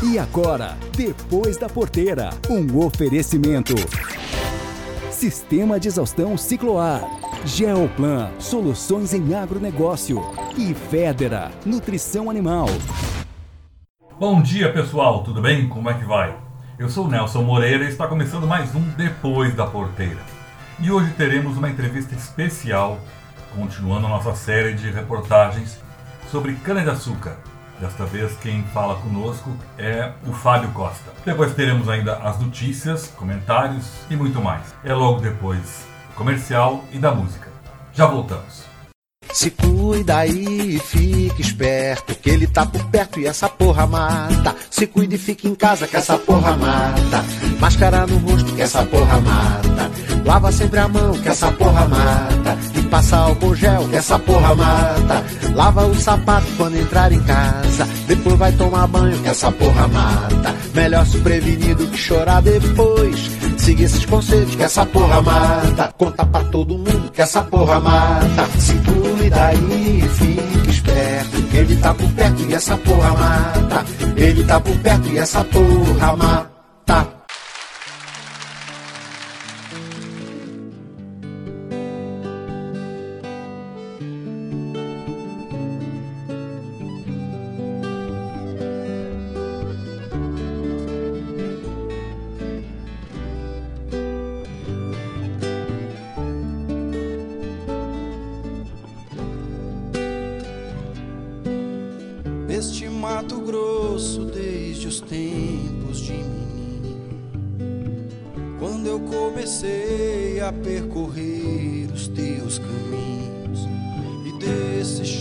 E agora, depois da porteira, um oferecimento. Sistema de exaustão Cicloar. Geoplan, soluções em agronegócio. E Federa, nutrição animal. Bom dia pessoal, tudo bem? Como é que vai? Eu sou Nelson Moreira e está começando mais um Depois da Porteira. E hoje teremos uma entrevista especial, continuando a nossa série de reportagens sobre cana-de-açúcar. Desta vez quem fala conosco é o Fábio Costa. Depois teremos ainda as notícias, comentários e muito mais. É logo depois comercial e da música. Já voltamos. Se cuida aí e fique esperto, que ele tá por perto e essa porra mata. Se cuida e fique em casa, que essa porra mata. Máscara no rosto, que essa porra mata. Lava sempre a mão, que essa porra mata. Passa álcool gel, que essa porra mata. Lava o sapato quando entrar em casa. Depois vai tomar banho, que essa porra mata. Melhor se prevenir do que chorar depois. Siga esses conselhos que essa porra mata. Conta pra todo mundo que essa porra mata. Se cuida aí fique esperto. Ele tá por perto e essa porra mata. Ele tá por perto e essa porra mata.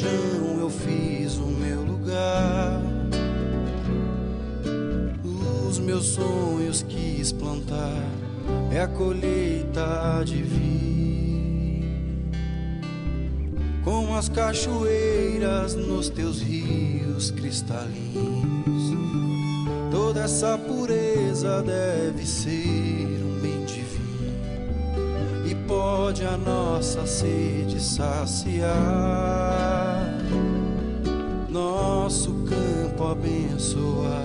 Chão eu fiz o meu lugar. Os meus sonhos quis plantar, é a colheita de vir com as cachoeiras nos teus rios cristalinos. Toda essa pureza deve ser um bem divino e pode a nossa sede saciar. Abençoar,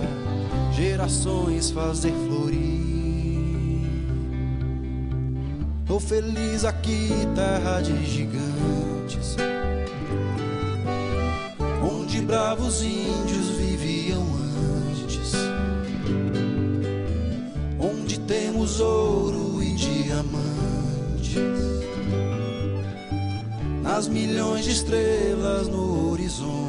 gerações fazer florir. Tô feliz aqui, terra de gigantes onde bravos índios viviam antes, onde temos ouro e diamantes, nas milhões de estrelas no horizonte.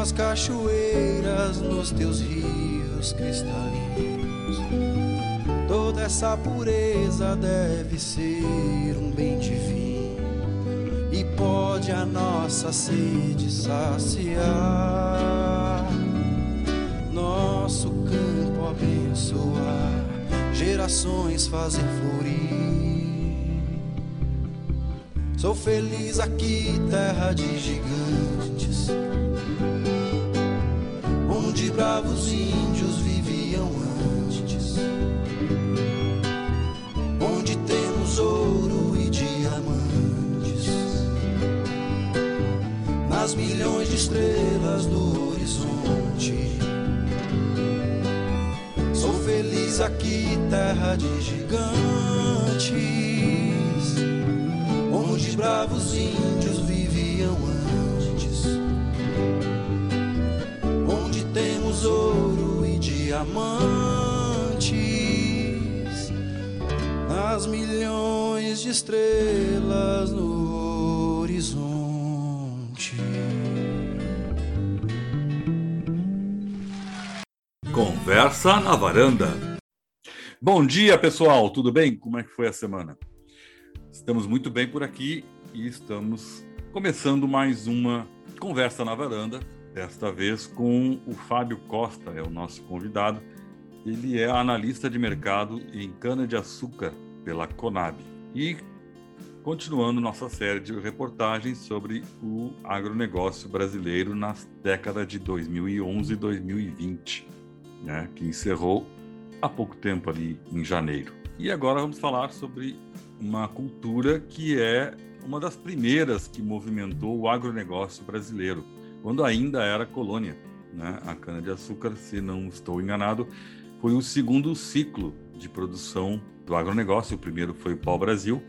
Como as cachoeiras nos teus rios cristalinos. Toda essa pureza deve ser um bem divino e pode a nossa sede saciar. Nosso campo abençoar, gerações fazer florir. Sou feliz aqui, terra de gigantes onde bravos índios viviam antes, onde temos ouro e diamantes, nas milhões de estrelas no horizonte. Sou feliz aqui, terra de gigantes, onde bravos índios temos ouro e diamantes, nas milhões de estrelas no horizonte. Conversa na varanda. Bom dia, pessoal. Tudo bem? Como é que foi a semana? Estamos muito bem por aqui e estamos começando mais uma conversa na varanda. Desta vez com o Fábio Costa, é o nosso convidado. Ele é analista de mercado em cana-de-açúcar pela Conab. E continuando nossa série de reportagens sobre o agronegócio brasileiro nas décadas de 2011 e 2020, né, que encerrou há pouco tempo ali em janeiro. E agora vamos falar sobre uma cultura que é uma das primeiras que movimentou o agronegócio brasileiro, quando ainda era colônia. Né? A cana-de-açúcar, se não estou enganado, foi o segundo ciclo de produção do agronegócio. O primeiro foi o pau-brasil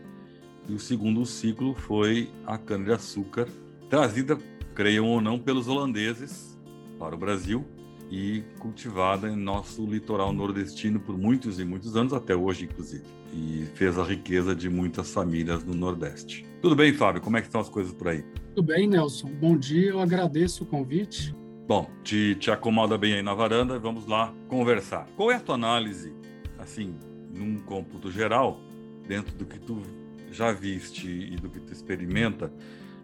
e o segundo ciclo foi a cana-de-açúcar, trazida, creiam ou não, pelos holandeses para o Brasil e cultivada em nosso litoral nordestino por muitos e muitos anos, até hoje, inclusive. E fez a riqueza de muitas famílias no Nordeste. Tudo bem, Fábio? Como é que estão as coisas por aí? Tudo bem, Nelson. Bom dia, eu agradeço o convite. Bom, te, te acomoda bem aí na varanda, vamos lá conversar. Qual é a tua análise, assim, num cômputo geral, dentro do que tu já viste e do que tu experimenta,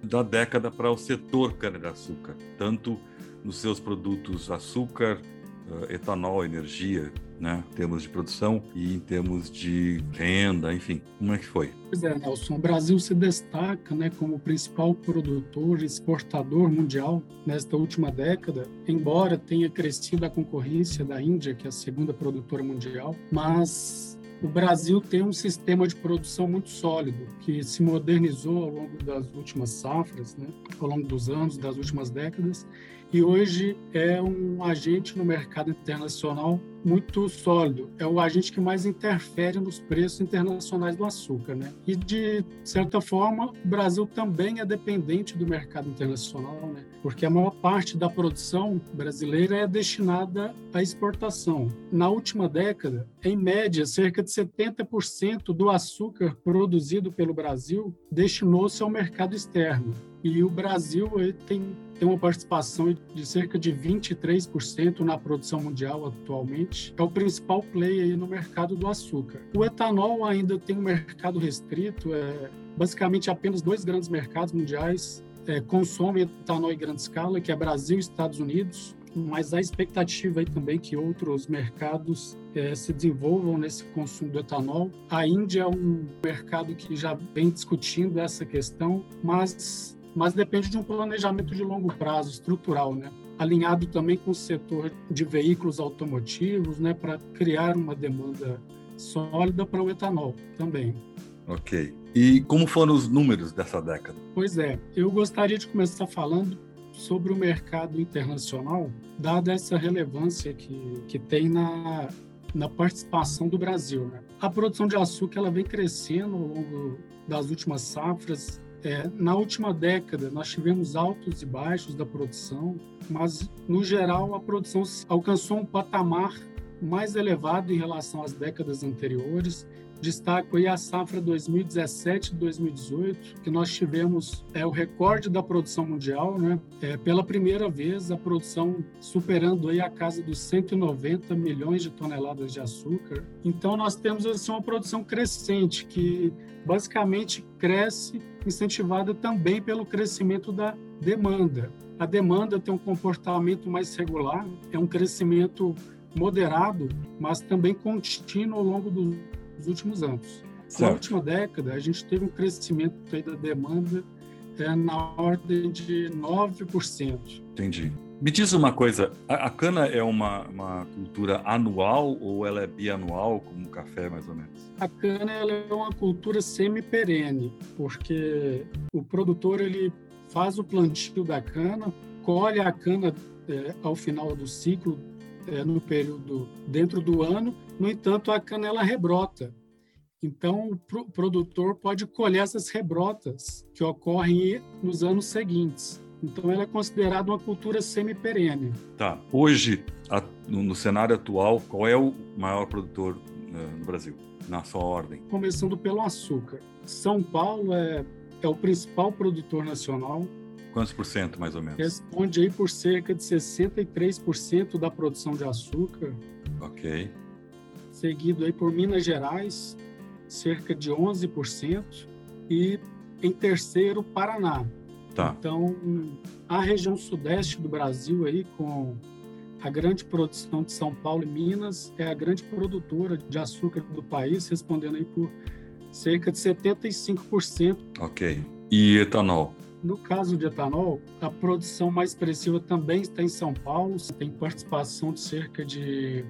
da década para o setor cana-de-açúcar, tanto nos seus produtos açúcar, uh, etanol, energia, né, em termos de produção e em termos de renda, enfim, como é que foi? Pois é, Nelson, o Brasil se destaca né, como principal produtor e exportador mundial nesta última década, embora tenha crescido a concorrência da Índia, que é a segunda produtora mundial, mas o Brasil tem um sistema de produção muito sólido, que se modernizou ao longo das últimas safras, né, ao longo dos anos, das últimas décadas, e hoje é um agente no mercado internacional muito sólido. É o agente que mais interfere nos preços internacionais do açúcar, né? E de certa forma, o Brasil também é dependente do mercado internacional, né? Porque a maior parte da produção brasileira é destinada à exportação. Na última década, em média, cerca de 70% do açúcar produzido pelo Brasil destinou-se ao mercado externo. E o Brasil tem tem uma participação de cerca de 23% na produção mundial atualmente. É o principal player no mercado do açúcar. O etanol ainda tem um mercado restrito, é, basicamente apenas dois grandes mercados mundiais é, consomem etanol em grande escala, que é Brasil e Estados Unidos mas há expectativa aí também que outros mercados é, se desenvolvam nesse consumo do etanol. A Índia é um mercado que já vem discutindo essa questão, mas mas depende de um planejamento de longo prazo, estrutural, né? alinhado também com o setor de veículos automotivos, né, para criar uma demanda sólida para o etanol também. Ok. E como foram os números dessa década? Pois é, eu gostaria de começar falando sobre o mercado internacional, dada essa relevância que, que tem na, na participação do Brasil. Né? A produção de açúcar ela vem crescendo ao longo das últimas safras, é, na última década, nós tivemos altos e baixos da produção, mas, no geral, a produção alcançou um patamar mais elevado em relação às décadas anteriores. Destaco aí a safra 2017-2018, que nós tivemos é, o recorde da produção mundial, né? É, pela primeira vez, a produção superando aí a casa dos 190 milhões de toneladas de açúcar. Então, nós temos assim, uma produção crescente, que basicamente cresce incentivada também pelo crescimento da demanda. A demanda tem um comportamento mais regular, é um crescimento moderado, mas também contínuo ao longo dos últimos anos. Certo. Na última década, a gente teve um crescimento da demanda é, na ordem de 9%. Entendi. Me diz uma coisa, a, a cana é uma, uma, cultura anual ou ela é bianual, como o café, mais ou menos? A cana é uma cultura semi-perene, porque o produtor ele faz o plantio da cana, colhe a cana é, ao final do ciclo, é, no período dentro do ano, no entanto, a cana ela rebrota. Então, o produtor pode colher essas rebrotas que ocorrem nos anos seguintes. Então, ela é considerada uma cultura semi-perene. Tá. Hoje, a, no, no, cenário atual, qual é o maior produtor uh, no Brasil, na sua ordem? Começando pelo açúcar. São Paulo é é o principal produtor nacional. Quantos por cento, mais ou menos? Responde aí por cerca de 63% da produção de açúcar. Ok. Seguido aí por Minas Gerais, cerca de 11%. E em terceiro, Paraná. Tá. Então, a região sudeste do Brasil aí, com a grande produção de São Paulo e Minas, é a grande produtora de açúcar do país, respondendo aí por cerca de 75%. Ok. E etanol? No caso de etanol, a produção mais expressiva também está em São Paulo, tem participação de cerca de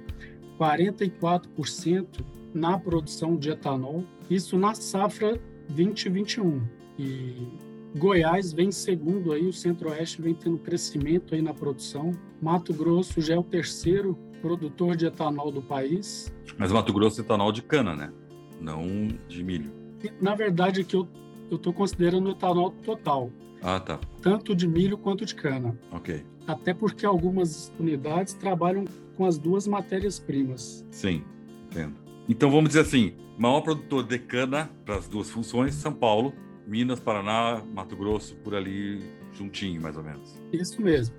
44% na produção de etanol, isso na safra 2021. E Goiás vem segundo aí, o Centro-Oeste vem tendo crescimento aí na produção. Mato Grosso já é o terceiro produtor de etanol do país. Mas Mato Grosso é etanol de cana, né? Não de milho. Na verdade, aqui eu estou considerando etanol total. Ah, tá. Tanto de milho quanto de cana. Ok. Até porque algumas unidades trabalham com as duas matérias-primas. Sim, entendo. Então vamos dizer assim, maior produtor de cana para as duas funções, São Paulo, Minas, Paraná, Mato Grosso, por ali juntinho, mais ou menos. Isso mesmo.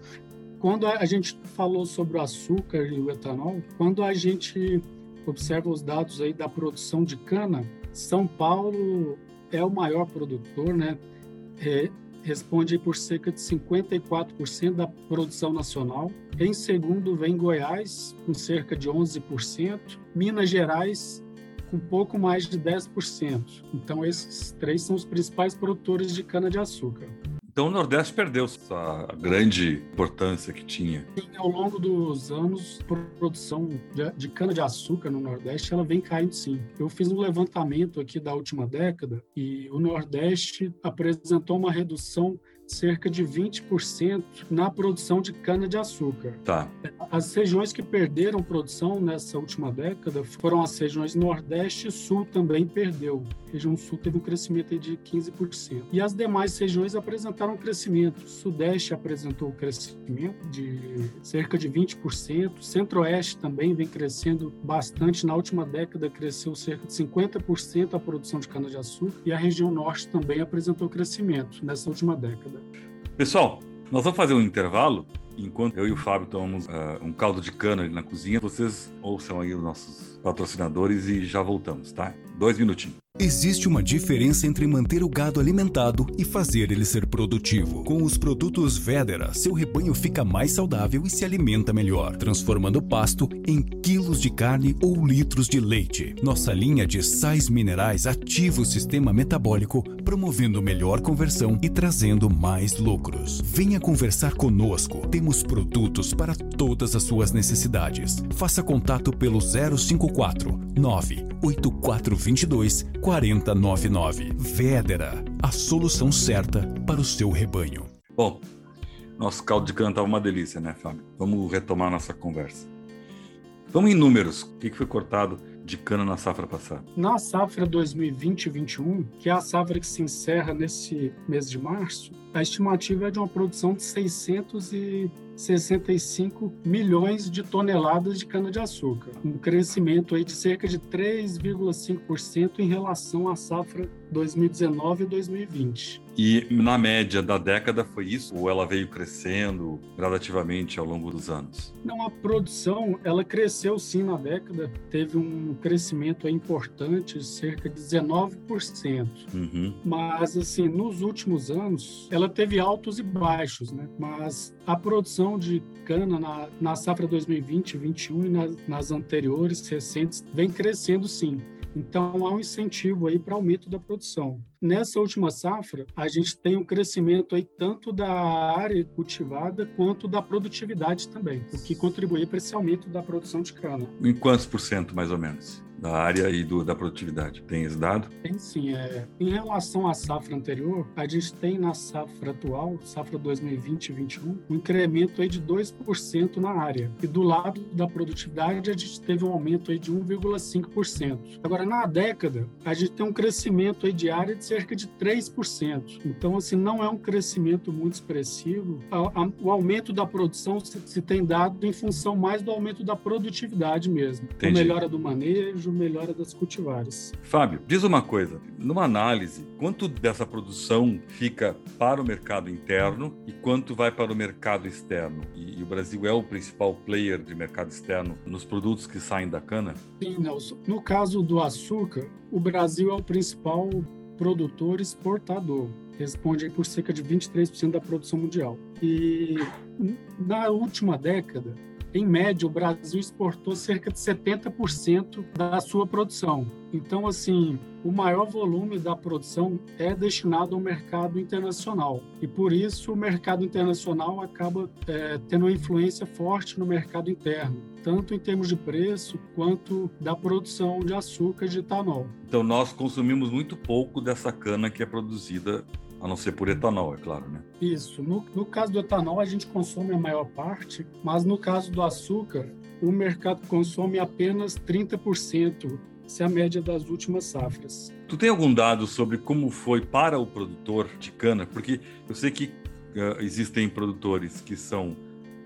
Quando a gente falou sobre o açúcar e o etanol, quando a gente observa os dados aí da produção de cana, São Paulo é o maior produtor, né? É, responde por cerca de 54% da produção nacional. Em segundo vem Goiás, com cerca de 11%. Minas Gerais, com pouco mais de 10%. Então, esses três são os principais produtores de cana-de-açúcar. Então o Nordeste perdeu essa grande importância que tinha. E, ao longo dos anos, a produção de, de cana-de-açúcar no Nordeste ela vem caindo sim. Eu fiz um levantamento aqui da última década e o Nordeste apresentou uma redução cerca de 20% na produção de cana-de-açúcar. Tá. As regiões que perderam produção nessa última década foram as regiões Nordeste e Sul também perdeu. A região Sul teve um crescimento de 15%. E as demais regiões apresentaram crescimento. O Sudeste apresentou crescimento de cerca de 20%. Centro-Oeste também vem crescendo bastante. Na última década cresceu cerca de 50% a produção de cana-de-açúcar. E a região Norte também apresentou crescimento nessa última década. Pessoal, nós vamos fazer um intervalo. Enquanto eu e o Fábio tomamos uh, um caldo de cana na cozinha, vocês ouçam aí os nossos patrocinadores e já voltamos, tá? Dois minutinhos. Existe uma diferença entre manter o gado alimentado e fazer ele ser produtivo. Com os produtos Vedera, seu rebanho fica mais saudável e se alimenta melhor, transformando pasto em quilos de carne ou litros de leite. Nossa linha de sais minerais ativa o sistema metabólico, promovendo melhor conversão e trazendo mais lucros. Venha conversar conosco. Temos produtos para todas as suas necessidades. Faça contato pelo 054 98422 4099. Vedera, a solução certa para o seu rebanho. Bom, nosso caldo de cana estava uma delícia, né, Fábio? Vamos retomar nossa conversa. Vamos em números. O que foi cortado de cana na safra passada? Na safra 2020-21, que é a safra que se encerra nesse mês de março, a estimativa é de uma produção de 665 milhões de toneladas de cana-de-açúcar, um crescimento aí de cerca de 3,5% em relação à safra 2019 e 2020. E na média da década foi isso? Ou ela veio crescendo gradativamente ao longo dos anos? Não, a produção ela cresceu sim na década, teve um crescimento importante, cerca de 19%. Uhum. Mas assim, nos últimos anos, ela teve altos e baixos, né? Mas a produção de cana na, na safra 2020, 2021 e nas, nas anteriores, recentes, vem crescendo sim. Então há um incentivo aí para aumento da produção. Nessa última safra, a gente tem um crescimento aí tanto da área cultivada quanto da produtividade também, o que contribui para esse aumento da produção de cana. Em quantos por cento, mais ou menos? Da área e do, da produtividade. Tem esse dado? Tem sim. É, em relação à safra anterior, a gente tem na safra atual, safra 2020-21, um incremento aí de 2% na área. E do lado da produtividade, a gente teve um aumento aí de 1,5%. Agora, na década, a gente tem um crescimento aí de área de cerca de 3%. Então, assim, não é um crescimento muito expressivo. O aumento da produção se tem dado em função mais do aumento da produtividade mesmo. Entendi. melhora do manejo, melhora das cultivares. Fábio, diz uma coisa. Numa análise, quanto dessa produção fica para o mercado interno e quanto vai para o mercado externo? E, e o Brasil é o principal player de mercado externo nos produtos que saem da cana? Sim, Nelson. No caso do açúcar, o Brasil é o principal produtor exportador. Responde por cerca de 23% da produção mundial. E na última década, em média, o Brasil exportou cerca de 70% da sua produção. Então, assim, o maior volume da produção é destinado ao mercado internacional. E por isso, o mercado internacional acaba é, tendo uma influência forte no mercado interno, tanto em termos de preço quanto da produção de açúcar e de etanol. Então, nós consumimos muito pouco dessa cana que é produzida a não ser por etanol, é claro, né? Isso. No, no caso do etanol, a gente consome a maior parte, mas no caso do açúcar, o mercado consome apenas 30%, se é a média das últimas safras. Tu tem algum dado sobre como foi para o produtor de cana? Porque eu sei que uh, existem produtores que são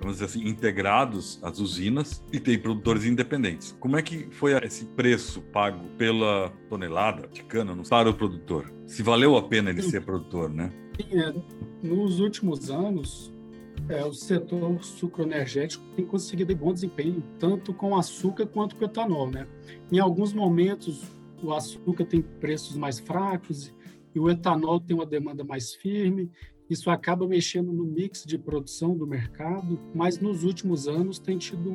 vamos dizer assim, integrados às usinas e tem produtores independentes. Como é que foi esse preço pago pela tonelada de cana para o produtor? Se valeu a pena ele Sim. ser produtor, né? Sim, é. Nos últimos anos, é, o setor sucroenergético tem conseguido bom desempenho, tanto com açúcar quanto com etanol, né? Em alguns momentos, o açúcar tem preços mais fracos e o etanol tem uma demanda mais firme isso acaba mexendo no mix de produção do mercado, mas nos últimos anos tem tido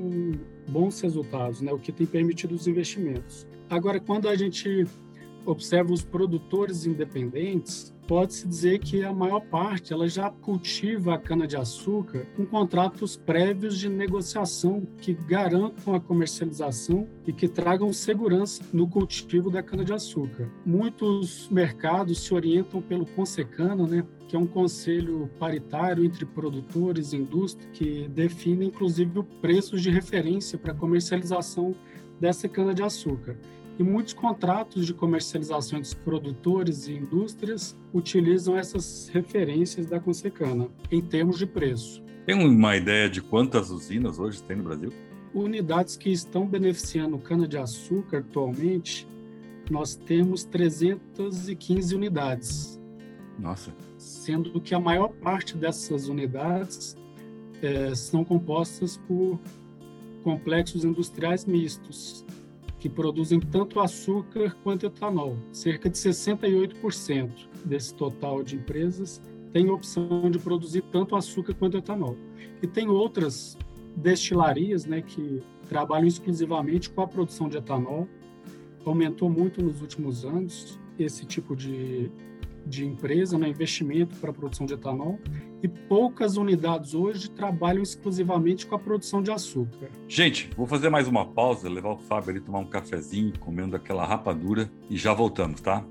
bons resultados, né? o que tem permitido os investimentos. Agora, quando a gente observa os produtores independentes, pode-se dizer que a maior parte ela já cultiva a cana-de-açúcar com contratos prévios de negociação que garantam a comercialização e que tragam segurança no cultivo da cana-de-açúcar. Muitos mercados se orientam pelo Consecana, né, que é um conselho paritário entre produtores e indústria que define inclusive o preço de referência para comercialização dessa cana-de-açúcar. E muitos contratos de comercialização dos produtores e indústrias utilizam essas referências da Consecana em termos de preço. Tem uma ideia de quantas usinas hoje tem no Brasil? Unidades que estão beneficiando cana-de-açúcar atualmente, nós temos 315 unidades. Nossa. Sendo que a maior parte dessas unidades é, são compostas por complexos industriais mistos, que produzem tanto açúcar quanto etanol. Cerca de 68% desse total de empresas tem opção de produzir tanto açúcar quanto etanol. E tem outras destilarias né, que trabalham exclusivamente com a produção de etanol. Aumentou muito nos últimos anos esse tipo de, de empresa, né, investimento para a produção de etanol, e poucas unidades hoje trabalham exclusivamente com a produção de açúcar. Gente, vou fazer mais uma pausa, levar o Fábio ali tomar um cafezinho, comendo aquela rapadura e já voltamos, tá?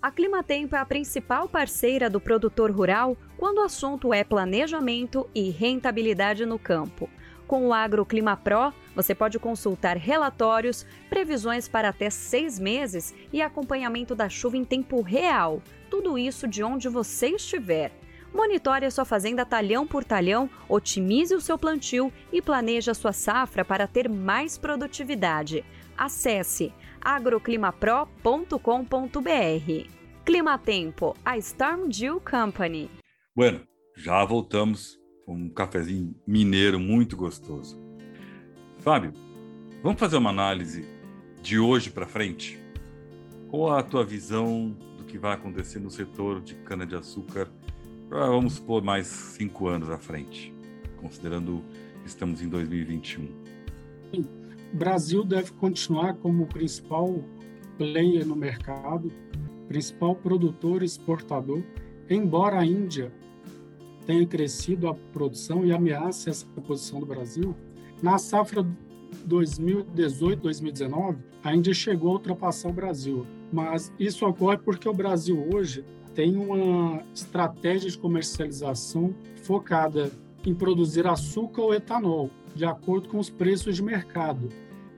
A Climatempo é a principal parceira do produtor rural quando o assunto é planejamento e rentabilidade no campo. Com o AgroClima Pro, você pode consultar relatórios, previsões para até seis meses e acompanhamento da chuva em tempo real tudo isso de onde você estiver. Monitore a sua fazenda talhão por talhão, otimize o seu plantio e planeje a sua safra para ter mais produtividade. Acesse agroclimapro.com.br. Clima Tempo, a Storm Dew Company. Bueno, já voltamos com um cafezinho mineiro muito gostoso. Fábio, vamos fazer uma análise de hoje para frente? Qual a tua visão que vai acontecer no setor de cana-de-açúcar, vamos supor, mais cinco anos à frente, considerando que estamos em 2021? Sim. O Brasil deve continuar como principal player no mercado, principal produtor e exportador, embora a Índia tenha crescido a produção e ameace essa posição do Brasil. Na safra 2018-2019, a Índia chegou a ultrapassar o Brasil, mas isso ocorre porque o Brasil hoje tem uma estratégia de comercialização focada em produzir açúcar ou etanol, de acordo com os preços de mercado.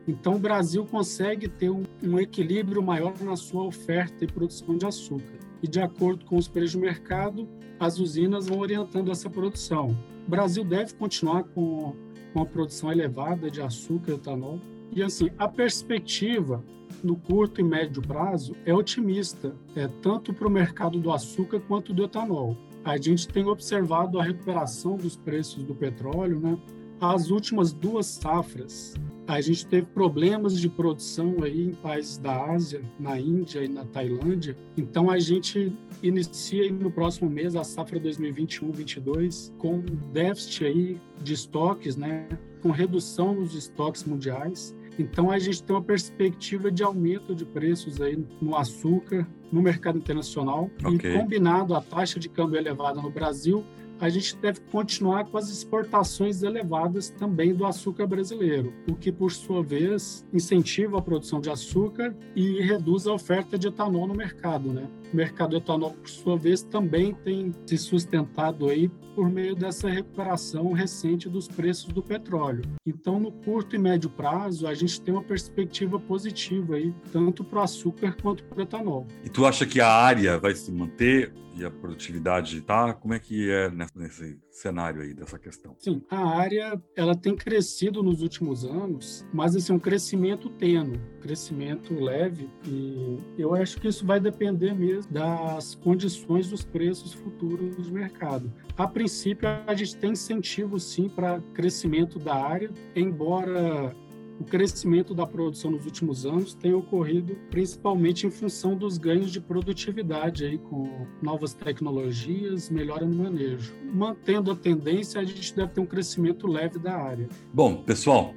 Então, o Brasil consegue ter um, equilíbrio maior na sua oferta e produção de açúcar. e, de acordo com os preços do mercado, as usinas vão orientando essa produção. O Brasil deve continuar com, com a produção elevada de açúcar e etanol. E, assim, a perspectiva no curto e médio prazo é otimista, é, tanto para o mercado do açúcar quanto do etanol. A gente tem observado a recuperação dos preços do petróleo, né? As últimas duas safras, a gente teve problemas de produção aí em países da Ásia, na Índia e na Tailândia. Então a gente inicia no próximo mês a safra 2021-22 com déficit aí de estoques, né? Com redução nos estoques mundiais então a gente tem uma perspectiva de aumento de preços aí no açúcar no mercado internacional okay. e combinado a taxa de câmbio elevada no Brasil, a gente deve continuar com as exportações elevadas também do açúcar brasileiro, o que, por sua vez, incentiva a produção de açúcar e reduz a oferta de etanol no mercado. Né? O mercado etanol, por sua vez, também tem se sustentado aí por meio dessa recuperação recente dos preços do petróleo. Então, no curto e médio prazo, a gente tem uma perspectiva positiva aí, tanto para o açúcar quanto para o etanol. E tu acha que a área vai se manter e a produtividade tá? Como é que é nesse cenário aí dessa questão? Sim, a área ela tem crescido nos últimos anos, mas assim um crescimento tênue, crescimento leve e eu acho que isso vai depender mesmo das condições dos preços futuros do mercado. A princípio a gente tem incentivo sim para crescimento da área, embora o crescimento da produção nos últimos anos tem ocorrido principalmente em função dos ganhos de produtividade aí com novas tecnologias, melhora no manejo. Mantendo a tendência, a gente deve ter um crescimento leve da área. Bom, pessoal,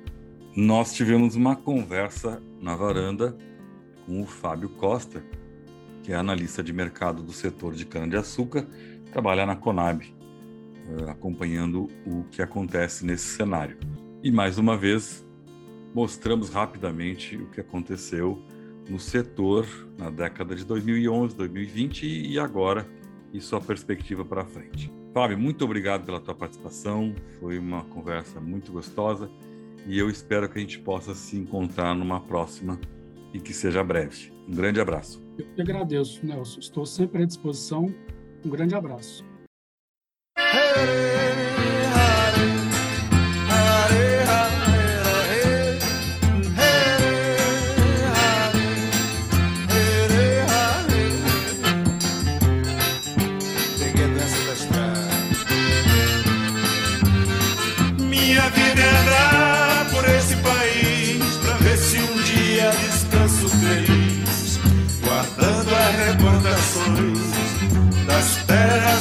nós tivemos uma conversa na varanda com o Fábio Costa, que é analista de mercado do setor de cana-de-açúcar, trabalha na Conab, eh, acompanhando o que acontece nesse cenário. E mais uma vez, mostramos rapidamente o que aconteceu no setor na década de 2011, 2020 e agora e sua perspectiva para frente. Fábio, muito obrigado pela tua participação, foi uma conversa muito gostosa e eu espero que a gente possa se encontrar numa próxima e que seja breve. Um grande abraço. Eu que agradeço, Nelson. Estou sempre à disposição. Um grande abraço.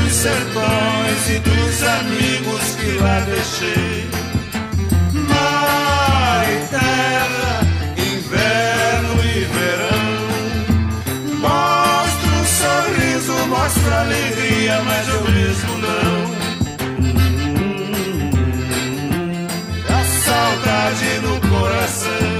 Pelos sertões e dos amigos que lá deixei. Mar e terra, inverno e verão. Mostra um sorriso, mostra alegria, mas eu mesmo não. A saudade no coração.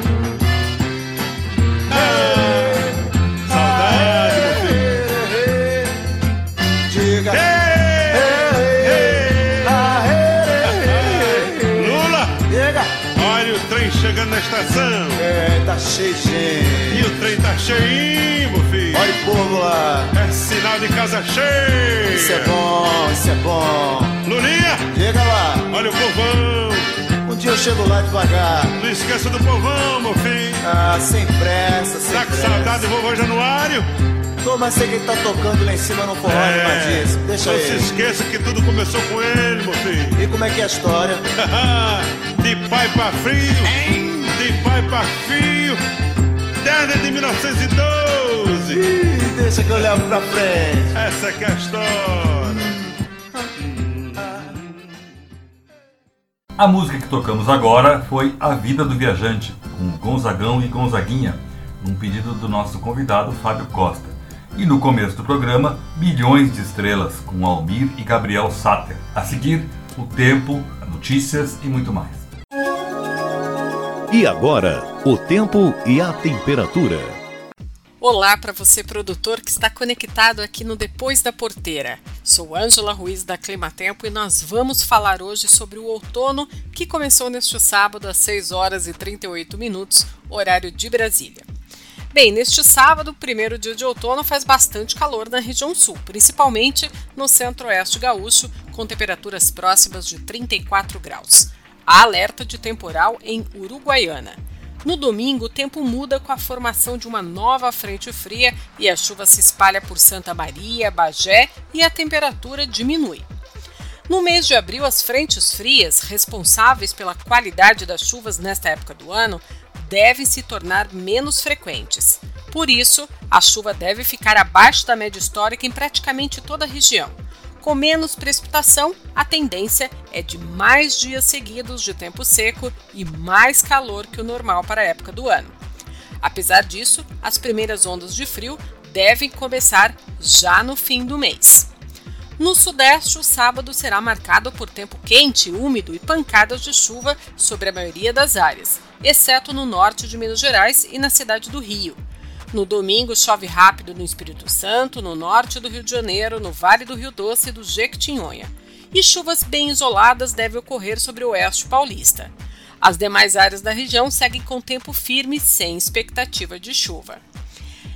Cheio gente. E o trem tá cheinho, meu filho. Olha o povo lá. É sinal de casa cheia. Isso é bom, isso é bom. Lulinha. Chega lá. Olha o povão. Um dia eu chego lá devagar. Não esqueça do povão, meu filho. Ah, sem pressa, sem tá pressa. Tá com saudade do vovô Januário? Tô, mas sei que ele tá tocando lá em cima no forró é, Matias. Deixa não ele. Não se esqueça que tudo começou com ele, meu filho. E como é que é a história? de pai pra filho. De pai pra filho. Desde de 1912. Ih, deixa que eu levo pra frente. Essa que é a história. A música que tocamos agora foi A Vida do Viajante, com Gonzagão e Gonzaguinha, um pedido do nosso convidado Fábio Costa. E no começo do programa, Bilhões de Estrelas, com Almir e Gabriel Sater. A seguir, o tempo, notícias e muito mais. E agora, o tempo e a temperatura. Olá para você, produtor que está conectado aqui no Depois da Porteira. Sou Ângela Ruiz da Climatempo e nós vamos falar hoje sobre o outono que começou neste sábado às 6 horas e 38 minutos, horário de Brasília. Bem, neste sábado, primeiro dia de outono, faz bastante calor na região sul, principalmente no centro-oeste gaúcho, com temperaturas próximas de 34 graus. Há alerta de temporal em Uruguaiana. No domingo, o tempo muda com a formação de uma nova frente fria e a chuva se espalha por Santa Maria, Bagé e a temperatura diminui. No mês de abril, as frentes frias, responsáveis pela qualidade das chuvas nesta época do ano, devem se tornar menos frequentes. Por isso, a chuva deve ficar abaixo da média histórica em praticamente toda a região. Com menos precipitação, a tendência é de mais dias seguidos de tempo seco e mais calor que o normal para a época do ano. Apesar disso, as primeiras ondas de frio devem começar já no fim do mês. No Sudeste, o sábado será marcado por tempo quente, úmido e pancadas de chuva sobre a maioria das áreas exceto no norte de Minas Gerais e na cidade do Rio. No domingo, chove rápido no Espírito Santo, no norte do Rio de Janeiro, no Vale do Rio Doce e do Jequitinhonha. E chuvas bem isoladas devem ocorrer sobre o oeste paulista. As demais áreas da região seguem com tempo firme, sem expectativa de chuva.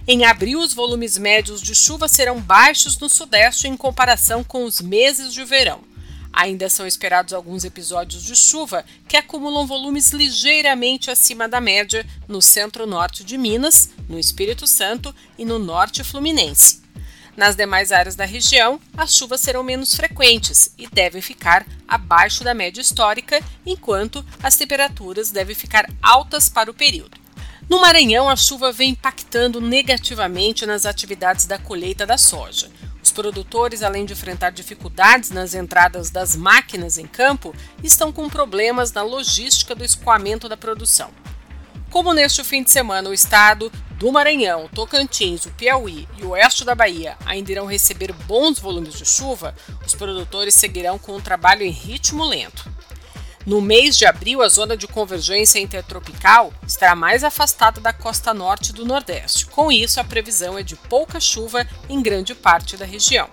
Em abril, os volumes médios de chuva serão baixos no sudeste em comparação com os meses de verão. Ainda são esperados alguns episódios de chuva que acumulam volumes ligeiramente acima da média no centro-norte de Minas, no Espírito Santo e no norte fluminense. Nas demais áreas da região, as chuvas serão menos frequentes e devem ficar abaixo da média histórica, enquanto as temperaturas devem ficar altas para o período. No Maranhão, a chuva vem impactando negativamente nas atividades da colheita da soja. Os produtores, além de enfrentar dificuldades nas entradas das máquinas em campo, estão com problemas na logística do escoamento da produção. Como neste fim de semana o estado do Maranhão, Tocantins, o Piauí e o oeste da Bahia ainda irão receber bons volumes de chuva, os produtores seguirão com o trabalho em ritmo lento. No mês de abril, a zona de convergência intertropical estará mais afastada da costa norte do Nordeste. Com isso, a previsão é de pouca chuva em grande parte da região.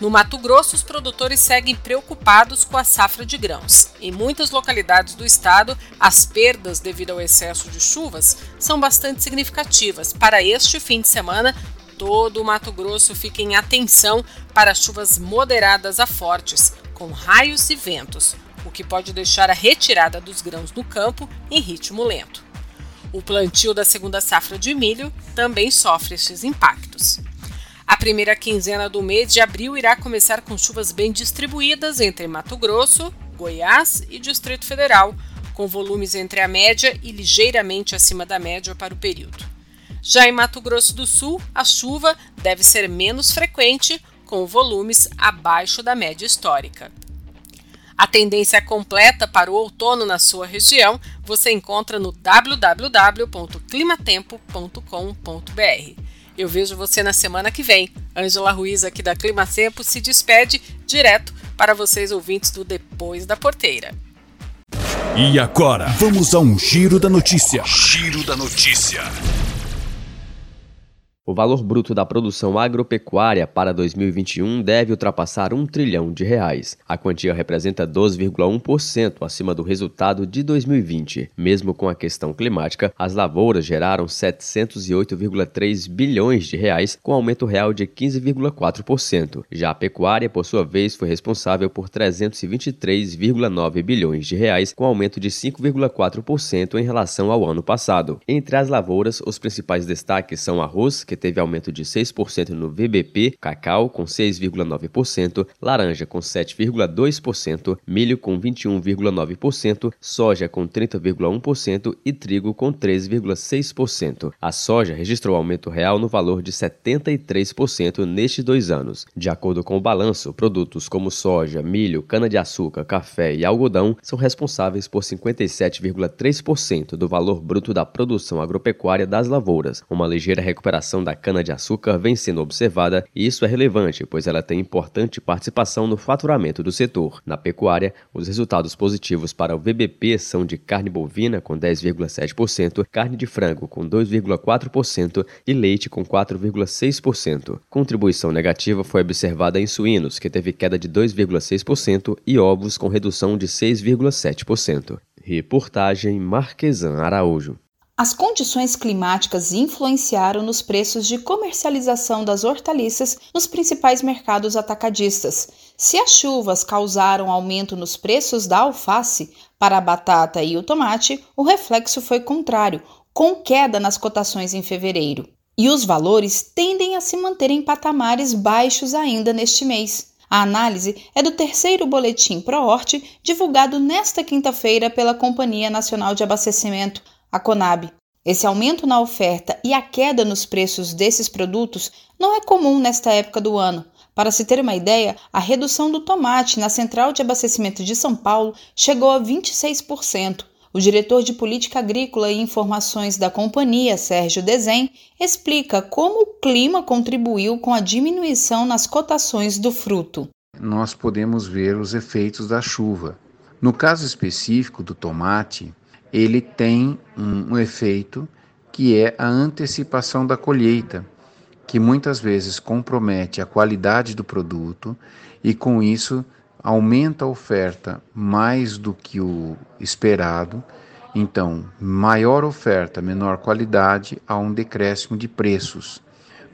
No Mato Grosso, os produtores seguem preocupados com a safra de grãos. Em muitas localidades do estado, as perdas devido ao excesso de chuvas são bastante significativas. Para este fim de semana, todo o Mato Grosso fica em atenção para chuvas moderadas a fortes, com raios e ventos o que pode deixar a retirada dos grãos no campo em ritmo lento. O plantio da segunda safra de milho também sofre estes impactos. A primeira quinzena do mês de abril irá começar com chuvas bem distribuídas entre Mato Grosso, Goiás e Distrito Federal, com volumes entre a média e ligeiramente acima da média para o período. Já em Mato Grosso do Sul, a chuva deve ser menos frequente, com volumes abaixo da média histórica. A tendência completa para o outono na sua região você encontra no www.climatempo.com.br. Eu vejo você na semana que vem. Ângela Ruiz aqui da Clima Tempo se despede direto para vocês ouvintes do Depois da Porteira. E agora, vamos a um giro da notícia. Giro da notícia. O valor bruto da produção agropecuária para 2021 deve ultrapassar um trilhão de reais. A quantia representa 12,1% acima do resultado de 2020. Mesmo com a questão climática, as lavouras geraram 708,3 bilhões de reais, com aumento real de 15,4%. Já a pecuária, por sua vez, foi responsável por 323,9 bilhões de reais, com aumento de 5,4% em relação ao ano passado. Entre as lavouras, os principais destaques são arroz, que teve aumento de 6% no VBP, cacau com 6,9%, laranja com 7,2%, milho com 21,9%, soja com 30,1% e trigo com 13,6%. A soja registrou aumento real no valor de 73% nestes dois anos. De acordo com o balanço, produtos como soja, milho, cana-de-açúcar, café e algodão são responsáveis por 57,3% do valor bruto da produção agropecuária das lavouras, uma ligeira recuperação da cana-de-açúcar vem sendo observada e isso é relevante, pois ela tem importante participação no faturamento do setor. Na pecuária, os resultados positivos para o VBP são de carne bovina com 10,7%, carne de frango com 2,4% e leite com 4,6%. Contribuição negativa foi observada em suínos, que teve queda de 2,6% e ovos com redução de 6,7%. Reportagem Marquesan Araújo. As condições climáticas influenciaram nos preços de comercialização das hortaliças nos principais mercados atacadistas. Se as chuvas causaram aumento nos preços da alface, para a batata e o tomate, o reflexo foi contrário, com queda nas cotações em fevereiro. E os valores tendem a se manter em patamares baixos ainda neste mês. A análise é do terceiro boletim ProHort, divulgado nesta quinta-feira pela Companhia Nacional de Abastecimento, a Conab. Esse aumento na oferta e a queda nos preços desses produtos não é comum nesta época do ano. Para se ter uma ideia, a redução do tomate na central de abastecimento de São Paulo chegou a 26%. O diretor de Política Agrícola e Informações da companhia, Sérgio Desen, explica como o clima contribuiu com a diminuição nas cotações do fruto. Nós podemos ver os efeitos da chuva. No caso específico do tomate, ele tem um, um efeito que é a antecipação da colheita, que muitas vezes compromete a qualidade do produto e com isso aumenta a oferta mais do que o esperado. Então, maior oferta, menor qualidade, há um decréscimo de preços.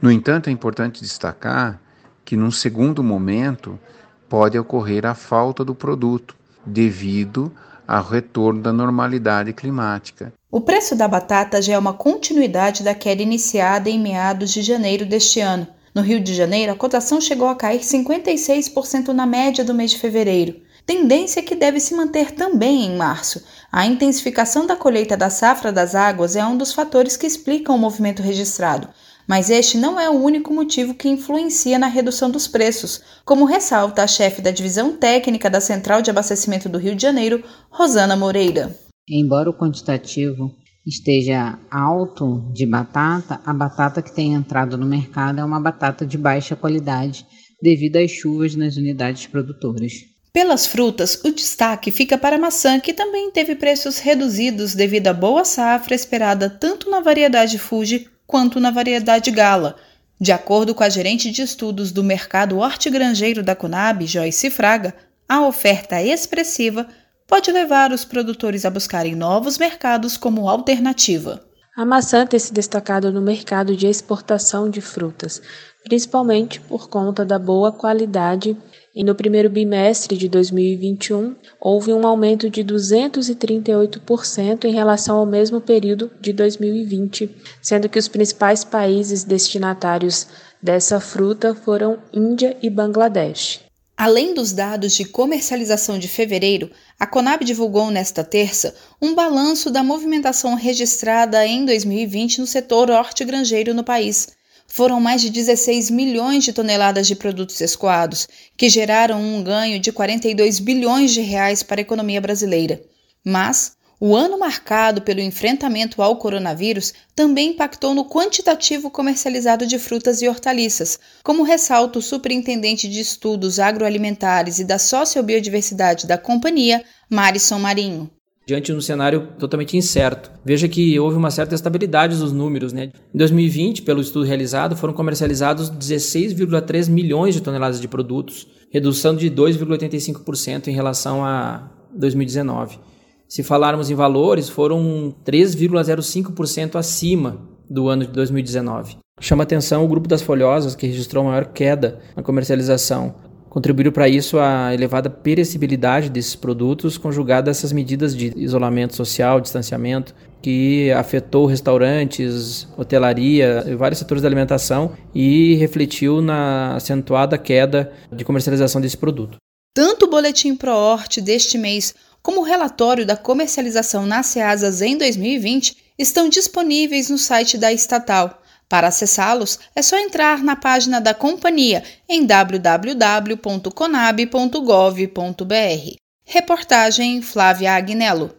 No entanto, é importante destacar que, num segundo momento, pode ocorrer a falta do produto, devido ao retorno da normalidade climática. O preço da batata já é uma continuidade da queda iniciada em meados de janeiro deste ano. No Rio de Janeiro, a cotação chegou a cair 56% na média do mês de fevereiro, tendência que deve se manter também em março. A intensificação da colheita da safra das águas é um dos fatores que explicam o movimento registrado mas este não é o único motivo que influencia na redução dos preços, como ressalta a chefe da divisão técnica da Central de Abastecimento do Rio de Janeiro, Rosana Moreira. Embora o quantitativo esteja alto de batata, a batata que tem entrado no mercado é uma batata de baixa qualidade devido às chuvas nas unidades produtoras. Pelas frutas, o destaque fica para a maçã, que também teve preços reduzidos devido à boa safra esperada tanto na variedade Fuji quanto na variedade Gala. De acordo com a gerente de estudos do mercado hortigranjeiro da Conab, Joyce Fraga, a oferta expressiva pode levar os produtores a buscarem novos mercados como alternativa. A maçã tem se destacado no mercado de exportação de frutas, principalmente por conta da boa qualidade e no primeiro bimestre de 2021 houve um aumento de 238% em relação ao mesmo período de 2020, sendo que os principais países destinatários dessa fruta foram Índia e Bangladesh. Além dos dados de comercialização de fevereiro, a Conab divulgou nesta terça um balanço da movimentação registrada em 2020 no setor hortigranjeiro no país. Foram mais de 16 milhões de toneladas de produtos escoados, que geraram um ganho de 42 bilhões de reais para a economia brasileira. Mas o ano marcado pelo enfrentamento ao coronavírus também impactou no quantitativo comercializado de frutas e hortaliças, como ressalta o superintendente de estudos agroalimentares e da sociobiodiversidade da companhia, Marison Marinho diante de um cenário totalmente incerto. Veja que houve uma certa estabilidade dos números. Né? Em 2020, pelo estudo realizado, foram comercializados 16,3 milhões de toneladas de produtos, redução de 2,85% em relação a 2019. Se falarmos em valores, foram 3,05% acima do ano de 2019. Chama atenção o grupo das folhosas, que registrou maior queda na comercialização. Contribuíram para isso a elevada perecibilidade desses produtos, conjugada a essas medidas de isolamento social, distanciamento, que afetou restaurantes, hotelaria e vários setores da alimentação e refletiu na acentuada queda de comercialização desse produto. Tanto o boletim ProHort deste mês como o relatório da comercialização nas Ceasas em 2020 estão disponíveis no site da estatal. Para acessá-los, é só entrar na página da companhia em www.conab.gov.br. Reportagem Flávia Agnello.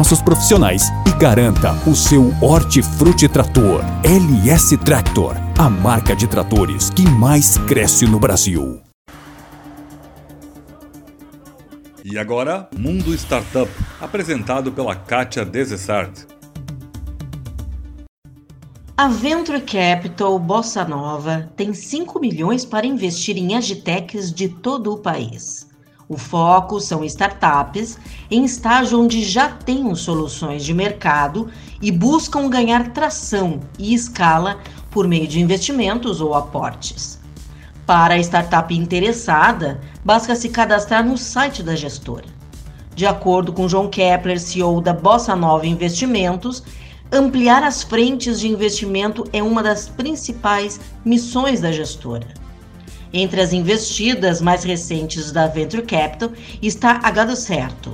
nossos profissionais e garanta o seu Hortifruti Trator LS Tractor, a marca de tratores que mais cresce no Brasil. E agora, Mundo Startup, apresentado pela Kátia Desessart. A Venture Capital Bossa Nova tem 5 milhões para investir em agitechs de todo o país. O foco são startups em estágio onde já têm soluções de mercado e buscam ganhar tração e escala por meio de investimentos ou aportes. Para a startup interessada, basta se cadastrar no site da gestora. De acordo com João Kepler, CEO da Bossa Nova Investimentos, ampliar as frentes de investimento é uma das principais missões da gestora. Entre as investidas mais recentes da Venture Capital está a Gado Certo,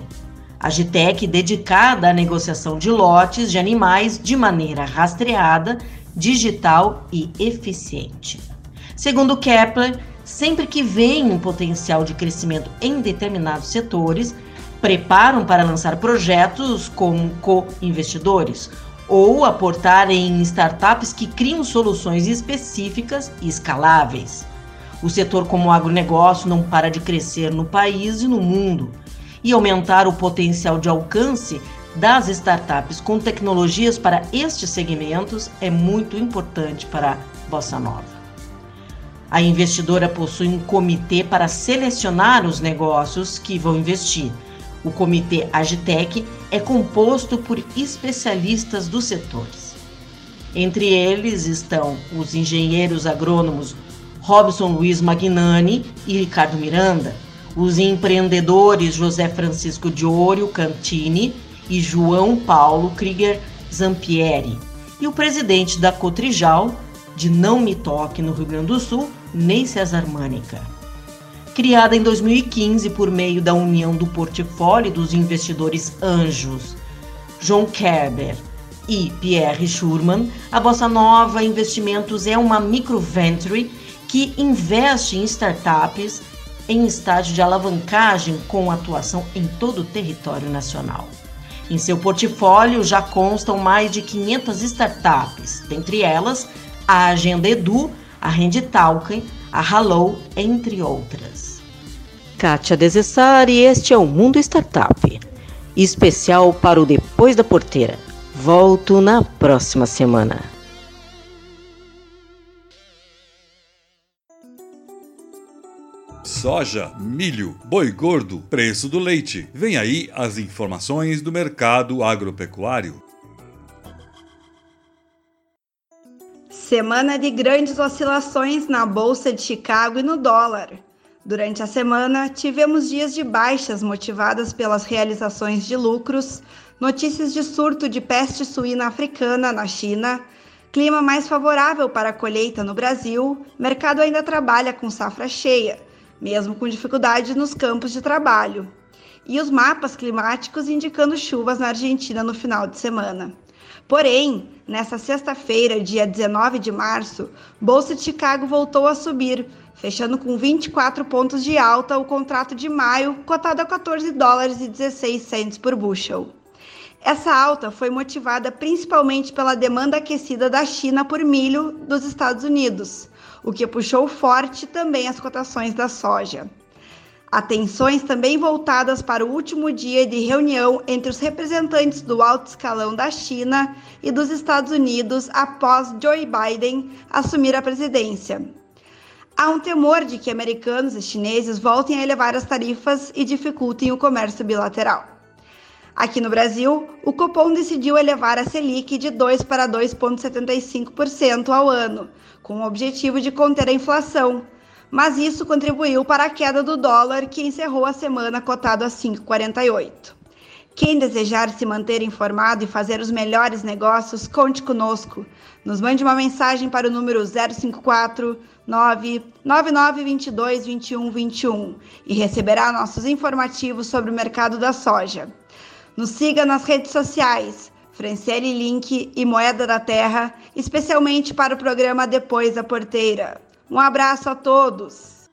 a Gitec dedicada à negociação de lotes de animais de maneira rastreada, digital e eficiente. Segundo Kepler, sempre que veem um potencial de crescimento em determinados setores, preparam para lançar projetos como co-investidores ou aportar em startups que criam soluções específicas e escaláveis. O setor como o agronegócio não para de crescer no país e no mundo, e aumentar o potencial de alcance das startups com tecnologias para estes segmentos é muito importante para a Bossa Nova. A investidora possui um comitê para selecionar os negócios que vão investir. O comitê Agitec é composto por especialistas dos setores. Entre eles estão os engenheiros agrônomos Robson Luiz Magnani e Ricardo Miranda, os empreendedores José Francisco Diorio Cantini e João Paulo Krieger Zampieri, e o presidente da Cotrijal, de Não Me Toque, no Rio Grande do Sul, Ney Cesar Mânica. Criada em 2015 por meio da união do portfólio dos investidores anjos João Kerber e Pierre Schurman, a Bossa Nova Investimentos é uma microventure que investe em startups em estágio de alavancagem com atuação em todo o território nacional. Em seu portfólio já constam mais de 500 startups, dentre elas a Agenda Edu, a Renditalken, a Hello, entre outras. Kátia Desessari e este é o Mundo Startup, especial para o Depois da Porteira. Volto na próxima semana. Soja, milho, boi gordo, preço do leite. Vem aí as informações do mercado agropecuário. Semana de grandes oscilações na Bolsa de Chicago e no dólar. Durante a semana, tivemos dias de baixas motivadas pelas realizações de lucros, notícias de surto de peste suína africana na China, clima mais favorável para a colheita no Brasil, mercado ainda trabalha com safra cheia, mesmo com dificuldade nos campos de trabalho, e os mapas climáticos indicando chuvas na Argentina no final de semana. Porém, nessa sexta-feira, dia 19 de março, Bolsa de Chicago voltou a subir, fechando com 24 pontos de alta o contrato de maio, cotado a 14 dólares e 16 cents por bushel. Essa alta foi motivada principalmente pela demanda aquecida da China por milho dos Estados Unidos, o que puxou forte também as cotações da soja. Atenções também voltadas para o último dia de reunião entre os representantes do alto escalão da China e dos Estados Unidos após Joe Biden assumir a presidência. Há um temor de que americanos e chineses voltem a elevar as tarifas e dificultem o comércio bilateral. Aqui no Brasil, o Copom decidiu elevar a Selic de 2 para 2,75% ao ano, com o objetivo de conter a inflação mas isso contribuiu para a queda do dólar, que encerrou a semana cotado a 5,48. Quem desejar se manter informado e fazer os melhores negócios, conte conosco. Nos mande uma mensagem para o número 054 99922 2121 e receberá nossos informativos sobre o mercado da soja. Nos siga nas redes sociais, Franciele Link e Moeda da Terra, especialmente para o programa Depois da Porteira. Um abraço a todos.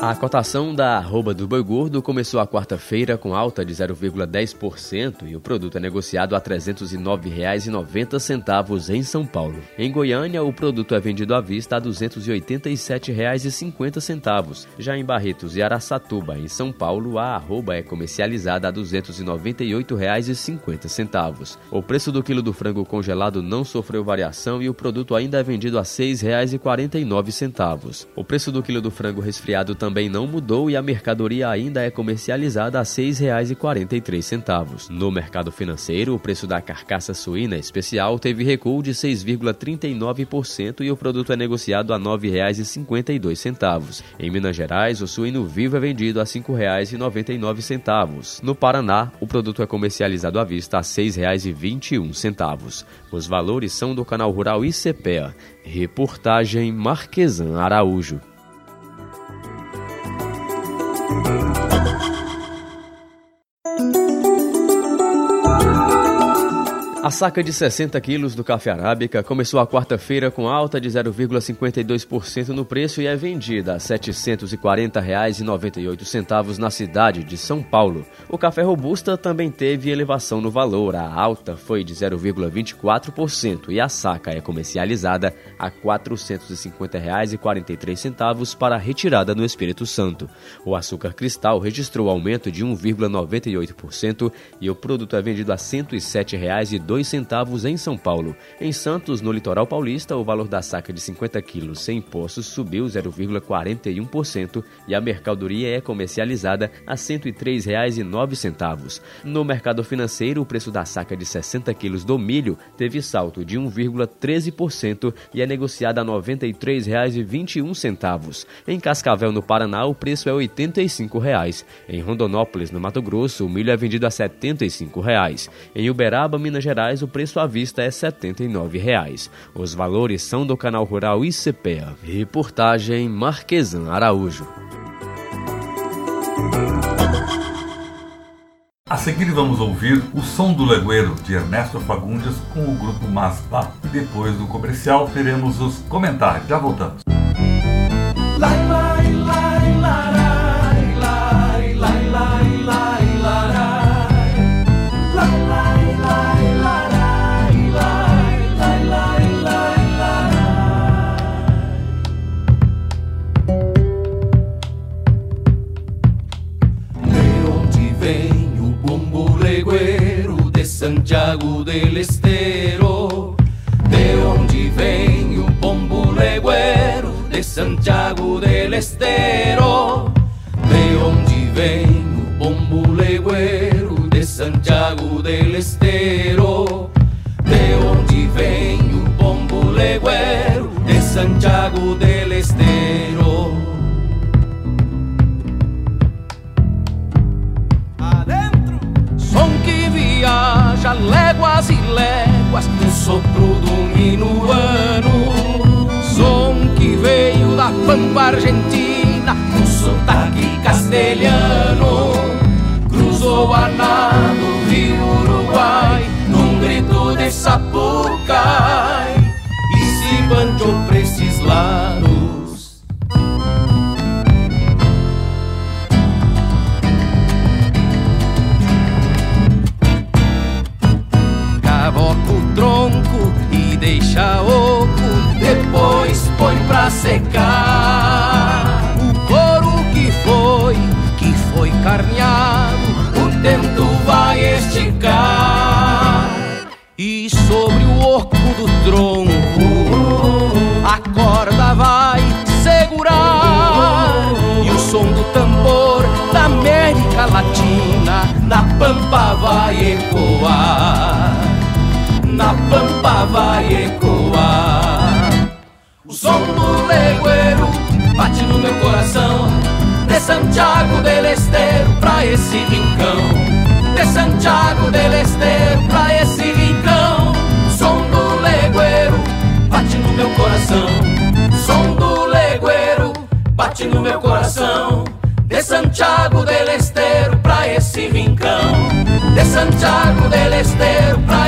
A cotação da arroba do boi gordo começou a quarta-feira com alta de 0,10% e o produto é negociado a R$ 309,90 em São Paulo. Em Goiânia, o produto é vendido à vista a R$ 287,50. Já em Barretos e Araçatuba, em São Paulo, a arroba é comercializada a R$ 298,50. O preço do quilo do frango congelado não sofreu variação e o produto ainda é vendido a R$ 6,49. O preço do quilo do frango resfriado também também não mudou e a mercadoria ainda é comercializada a R$ 6,43. No mercado financeiro, o preço da carcaça suína especial teve recuo de 6,39% e o produto é negociado a R$ 9,52. Em Minas Gerais, o suíno vivo é vendido a R$ 5,99. No Paraná, o produto é comercializado à vista a R$ 6,21. Os valores são do canal Rural ICPEA. Reportagem Marquesan Araújo. A saca de 60 quilos do café arábica começou a quarta-feira com alta de 0,52% no preço e é vendida a R$ 740,98 na cidade de São Paulo. O café robusta também teve elevação no valor. A alta foi de 0,24% e a saca é comercializada a R$ 450,43 para retirada no Espírito Santo. O açúcar cristal registrou aumento de 1,98% e o produto é vendido a R$ 107,02 centavos em São Paulo. Em Santos, no litoral paulista, o valor da saca de 50 quilos sem impostos subiu 0,41% e a mercadoria é comercializada a R$ 103,09. No mercado financeiro, o preço da saca de 60 quilos do milho teve salto de 1,13% e é negociada a R$ 93,21. Em Cascavel, no Paraná, o preço é 85 reais. Em Rondonópolis, no Mato Grosso, o milho é vendido a 75 reais. Em Uberaba, Minas Gerais, reais, o preço à vista é 79 reais. Os valores são do canal Rural ICPEA. Reportagem Marquesan Araújo. A seguir vamos ouvir o som do legueiro de Ernesto Fagundes com o grupo Maspa. E depois do comercial teremos os comentários. Já voltamos. Santiago del Estero, de onde vem o pombo legueiro. Santiago del Estero, de onde vem o pombo legueiro, de Santiago del Estero, sopro do minuano som que veio da pampa argentina, um sotaque castelhano, cruzou a nado rio Uruguai, num grito de sapucai, e se banjou pra esses lados. Secar. O couro que foi, que foi carneado, o tempo vai esticar. E sobre o oco do tronco, a corda vai segurar. E o som do tambor da América Latina, na pampa vai ecoar. Na pampa vai ecoar. Som do legueiro bate no meu coração. De Santiago del Estero pra esse rincão. De Santiago del Estero pra esse rincão. Som do legueiro bate no meu coração. Som do legueiro bate no meu coração. De Santiago del Estero pra esse rincão. De Santiago del Estero pra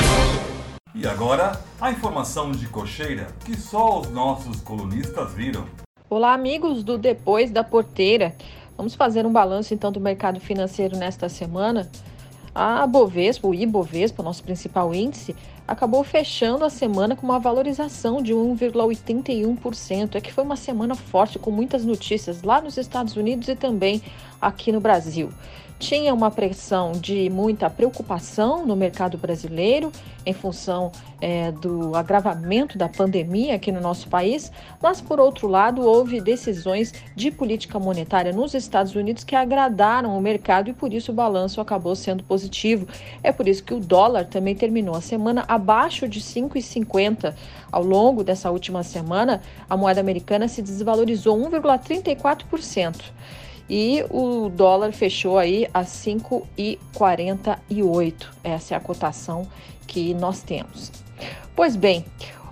E agora, a informação de cocheira que só os nossos colunistas viram. Olá, amigos do Depois da Porteira. Vamos fazer um balanço então do mercado financeiro nesta semana. A Bovespa, o Ibovespa, nosso principal índice, acabou fechando a semana com uma valorização de 1,81%. É que foi uma semana forte com muitas notícias lá nos Estados Unidos e também aqui no Brasil. Tinha uma pressão de muita preocupação no mercado brasileiro em função é, do agravamento da pandemia aqui no nosso país, mas por outro lado houve decisões de política monetária nos Estados Unidos que agradaram o mercado e por isso o balanço acabou sendo positivo. É por isso que o dólar também terminou a semana abaixo de 5,50. Ao longo dessa última semana, a moeda americana se desvalorizou 1,34% e o dólar fechou aí a 5,48. Essa é a cotação que nós temos. Pois bem,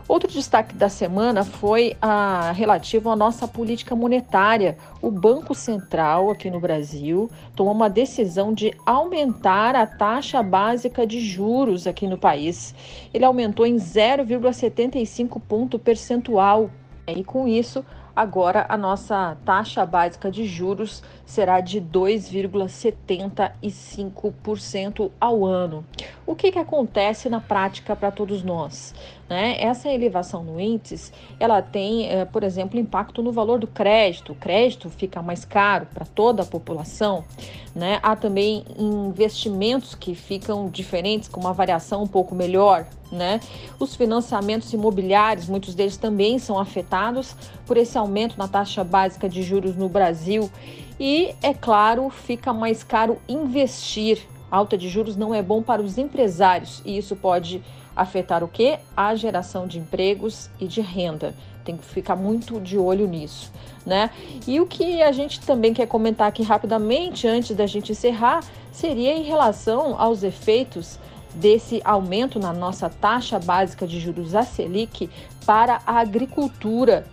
outro destaque da semana foi a relativo à nossa política monetária. O Banco Central aqui no Brasil tomou uma decisão de aumentar a taxa básica de juros aqui no país. Ele aumentou em 0,75 ponto percentual. E com isso, Agora, a nossa taxa básica de juros será de 2,75% ao ano. O que, que acontece na prática para todos nós? Né? Essa elevação no índice, ela tem, eh, por exemplo, impacto no valor do crédito. O crédito fica mais caro para toda a população. Né? Há também investimentos que ficam diferentes, com uma variação um pouco melhor. Né? Os financiamentos imobiliários, muitos deles também são afetados por esse aumento na taxa básica de juros no Brasil. E, é claro, fica mais caro investir. alta de juros não é bom para os empresários e isso pode afetar o que? A geração de empregos e de renda. Tem que ficar muito de olho nisso, né? E o que a gente também quer comentar aqui rapidamente antes da gente encerrar seria em relação aos efeitos desse aumento na nossa taxa básica de juros a Selic para a agricultura.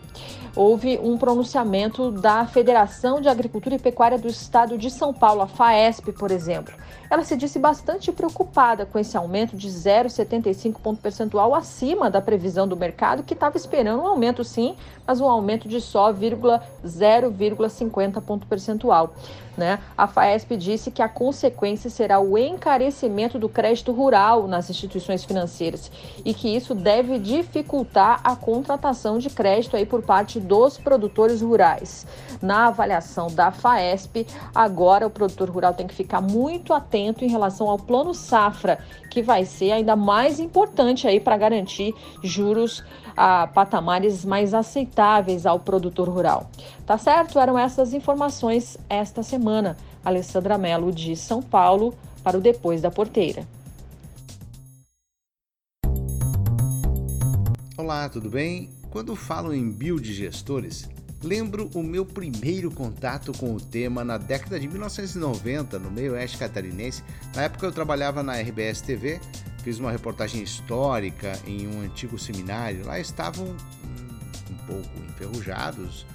Houve um pronunciamento da Federação de Agricultura e Pecuária do Estado de São Paulo, a FAESP, por exemplo ela se disse bastante preocupada com esse aumento de 0,75 ponto percentual acima da previsão do mercado, que estava esperando um aumento sim, mas um aumento de só 0,50 ponto percentual. Né? A FAESP disse que a consequência será o encarecimento do crédito rural nas instituições financeiras e que isso deve dificultar a contratação de crédito aí por parte dos produtores rurais. Na avaliação da FAESP, agora o produtor rural tem que ficar muito atento em relação ao plano safra, que vai ser ainda mais importante aí para garantir juros a patamares mais aceitáveis ao produtor rural. Tá certo? Eram essas informações esta semana. Alessandra Mello de São Paulo para o Depois da Porteira. Olá, tudo bem? Quando falo em biodigestores, lembro o meu primeiro contato com o tema na década de 1990 no meio oeste catarinense. Na época eu trabalhava na RBS TV fiz uma reportagem histórica em um antigo seminário. Lá estavam um, um pouco enferrujados,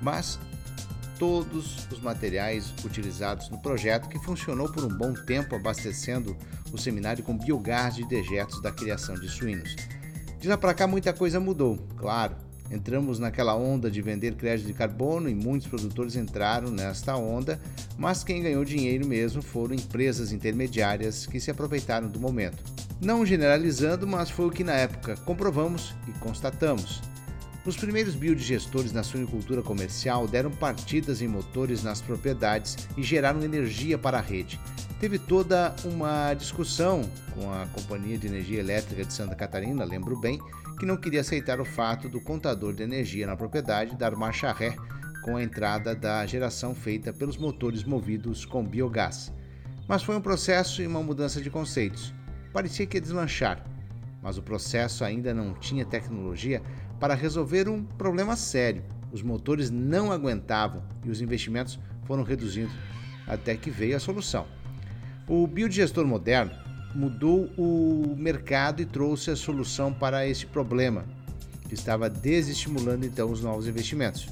mas todos os materiais utilizados no projeto, que funcionou por um bom tempo abastecendo o seminário com biogás de dejetos da criação de suínos. De lá para cá muita coisa mudou, claro. Entramos naquela onda de vender crédito de carbono e muitos produtores entraram nesta onda, mas quem ganhou dinheiro mesmo foram empresas intermediárias que se aproveitaram do momento. Não generalizando, mas foi o que na época comprovamos e constatamos. Os primeiros biodigestores na suinicultura comercial deram partidas em motores nas propriedades e geraram energia para a rede. Teve toda uma discussão com a Companhia de Energia Elétrica de Santa Catarina, lembro bem, que não queria aceitar o fato do contador de energia na propriedade dar marcha ré com a entrada da geração feita pelos motores movidos com biogás. Mas foi um processo e uma mudança de conceitos parecia que ia deslanchar, mas o processo ainda não tinha tecnologia para resolver um problema sério. Os motores não aguentavam e os investimentos foram reduzindo até que veio a solução. O biodigestor moderno mudou o mercado e trouxe a solução para esse problema, que estava desestimulando então os novos investimentos.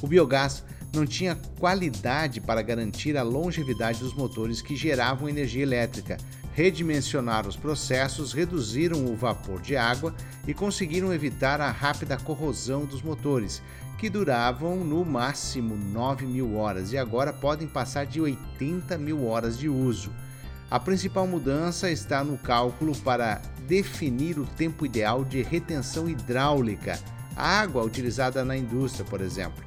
O biogás não tinha qualidade para garantir a longevidade dos motores que geravam energia elétrica, redimensionaram os processos, reduziram o vapor de água e conseguiram evitar a rápida corrosão dos motores, que duravam no máximo 9 mil horas e agora podem passar de 80 mil horas de uso. A principal mudança está no cálculo para definir o tempo ideal de retenção hidráulica, a água utilizada na indústria, por exemplo.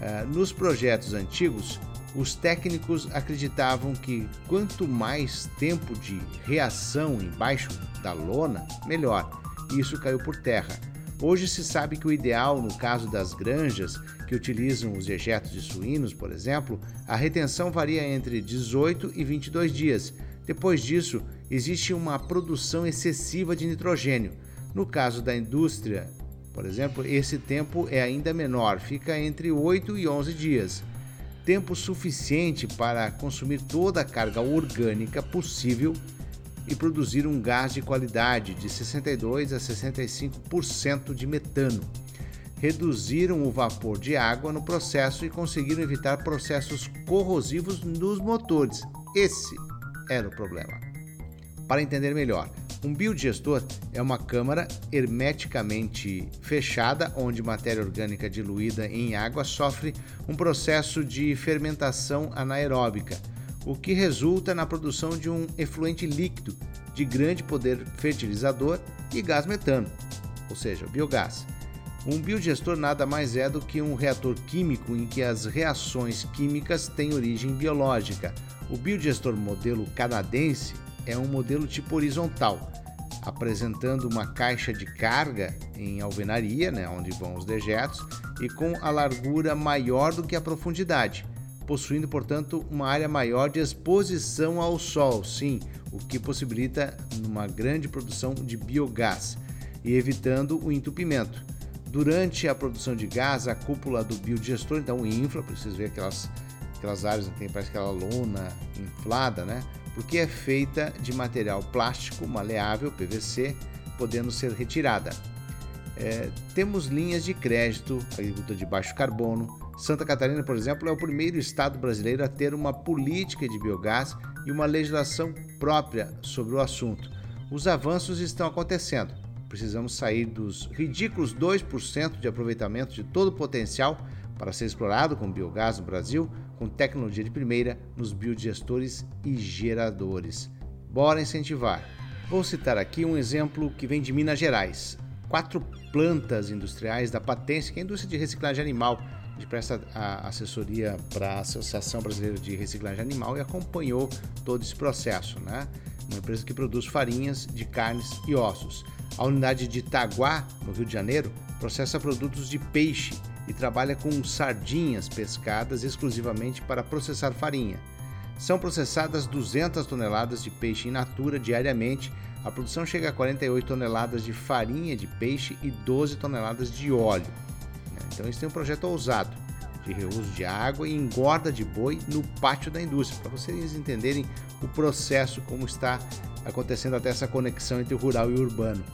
Uh, nos projetos antigos, os técnicos acreditavam que quanto mais tempo de reação embaixo da lona, melhor. Isso caiu por terra. Hoje se sabe que o ideal, no caso das granjas que utilizam os dejetos de suínos, por exemplo, a retenção varia entre 18 e 22 dias. Depois disso, existe uma produção excessiva de nitrogênio. No caso da indústria, por exemplo, esse tempo é ainda menor, fica entre 8 e 11 dias tempo suficiente para consumir toda a carga orgânica possível e produzir um gás de qualidade de 62 a 65% de metano. Reduziram o vapor de água no processo e conseguiram evitar processos corrosivos nos motores. Esse era o problema. Para entender melhor, um biodigestor é uma câmara hermeticamente fechada onde matéria orgânica diluída em água sofre um processo de fermentação anaeróbica, o que resulta na produção de um efluente líquido de grande poder fertilizador e gás metano, ou seja, biogás. Um biodigestor nada mais é do que um reator químico em que as reações químicas têm origem biológica, O biodigestor modelo canadense é um modelo tipo horizontal, apresentando uma caixa de carga em alvenaria, né, onde vão os dejetos, e com a largura maior do que a profundidade, possuindo, portanto, uma área maior de exposição ao sol, sim, o que possibilita uma grande produção de biogás e evitando o entupimento. Durante a produção de gás, a cúpula do biodigestor então infla, para vocês verem aquelas, aquelas áreas que tem parece aquela lona inflada, né? Porque é feita de material plástico maleável, PVC, podendo ser retirada. É, temos linhas de crédito, agricultura de baixo carbono. Santa Catarina, por exemplo, é o primeiro estado brasileiro a ter uma política de biogás e uma legislação própria sobre o assunto. Os avanços estão acontecendo Precisamos sair dos ridículos 2% de aproveitamento de todo o potencial para ser explorado com biogás no Brasil, com tecnologia de primeira nos biodigestores e geradores. Bora incentivar! Vou citar aqui um exemplo que vem de Minas Gerais. Quatro plantas industriais da Patência, que é a indústria de reciclagem animal, gente presta assessoria para a Associação Brasileira de Reciclagem Animal e acompanhou todo esse processo, né? Uma empresa que produz farinhas de carnes e ossos. A unidade de Itaguá, no Rio de Janeiro, processa produtos de peixe e trabalha com sardinhas pescadas exclusivamente para processar farinha. São processadas 200 toneladas de peixe in natura diariamente. A produção chega a 48 toneladas de farinha de peixe e 12 toneladas de óleo. Então, eles têm um projeto ousado de reuso de água e engorda de boi no pátio da indústria, para vocês entenderem o processo, como está acontecendo até essa conexão entre o rural e o urbano.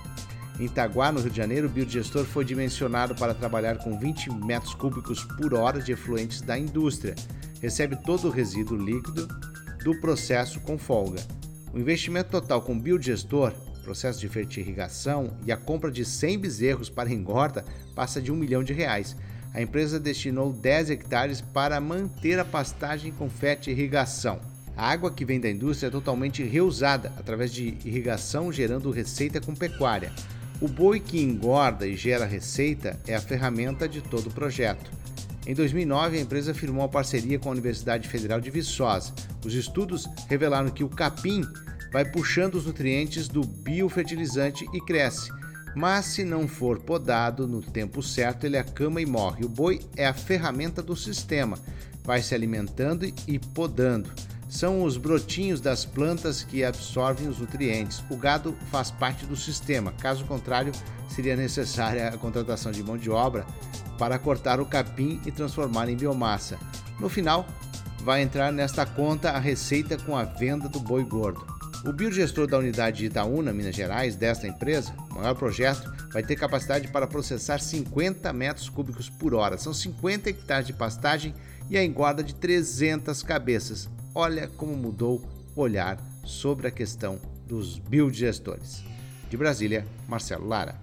Em Itaguá, no Rio de Janeiro, o biodigestor foi dimensionado para trabalhar com 20 metros cúbicos por hora de efluentes da indústria. Recebe todo o resíduo líquido do processo com folga. O investimento total com biodigestor, processo de fertirrigação e a compra de 100 bezerros para engorda passa de um milhão de reais. A empresa destinou 10 hectares para manter a pastagem com fertirrigação. A água que vem da indústria é totalmente reusada através de irrigação, gerando receita com pecuária. O boi que engorda e gera receita é a ferramenta de todo o projeto. Em 2009, a empresa firmou uma parceria com a Universidade Federal de Viçosa. Os estudos revelaram que o capim vai puxando os nutrientes do biofertilizante e cresce. Mas se não for podado no tempo certo, ele acama e morre. O boi é a ferramenta do sistema, vai se alimentando e podando são os brotinhos das plantas que absorvem os nutrientes. O gado faz parte do sistema, caso contrário, seria necessária a contratação de mão de obra para cortar o capim e transformar em biomassa. No final, vai entrar nesta conta a receita com a venda do boi gordo. O biodigestor da unidade de Itaúna, Minas Gerais, desta empresa, o maior projeto, vai ter capacidade para processar 50 metros cúbicos por hora. São 50 hectares de pastagem e a engorda de 300 cabeças. Olha como mudou o olhar sobre a questão dos biodigestores. De Brasília, Marcelo Lara.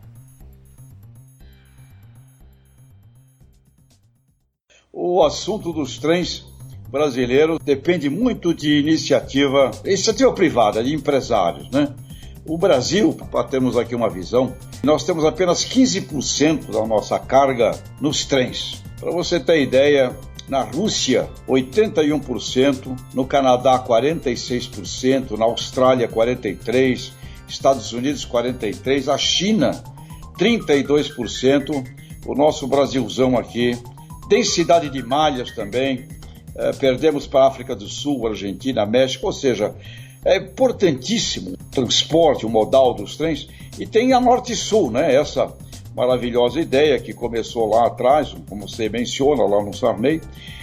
O assunto dos trens brasileiros depende muito de iniciativa, iniciativa privada, de empresários, né? O Brasil, para termos aqui uma visão, nós temos apenas 15% da nossa carga nos trens. Para você ter ideia, na Rússia 81%, no Canadá 46%, na Austrália 43%, Estados Unidos 43%, a China 32%, o nosso Brasilzão aqui, densidade de malhas também, é, perdemos para a África do Sul, Argentina, México, ou seja, é importantíssimo o transporte, o modal dos trens, e tem a Norte-Sul, né? Essa maravilhosa ideia que começou lá atrás, como você menciona lá no Sarney,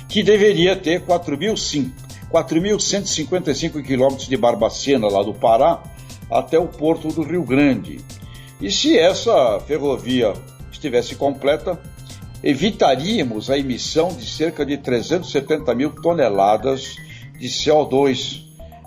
que deveria ter 4.155 quilômetros de Barbacena, lá do Pará, até o porto do Rio Grande. E se essa ferrovia estivesse completa, evitaríamos a emissão de cerca de 370 mil toneladas de CO2,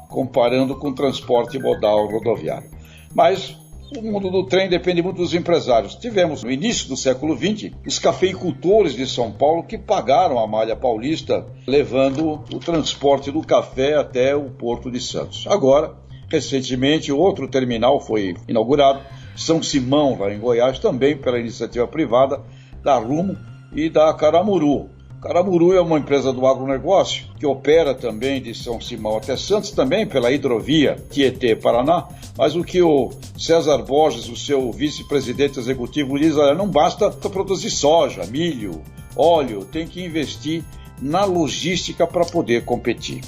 comparando com o transporte modal rodoviário. Mas o mundo do trem depende muito dos empresários. Tivemos, no início do século XX, os cafeicultores de São Paulo que pagaram a malha paulista, levando o transporte do café até o Porto de Santos. Agora, recentemente, outro terminal foi inaugurado, São Simão, lá em Goiás, também pela iniciativa privada da Rumo e da Caramuru. Caramuru é uma empresa do agronegócio que opera também de São Simão até Santos, também pela hidrovia Tietê-Paraná, mas o que o César Borges, o seu vice-presidente executivo, diz, olha, não basta produzir soja, milho, óleo, tem que investir na logística para poder competir.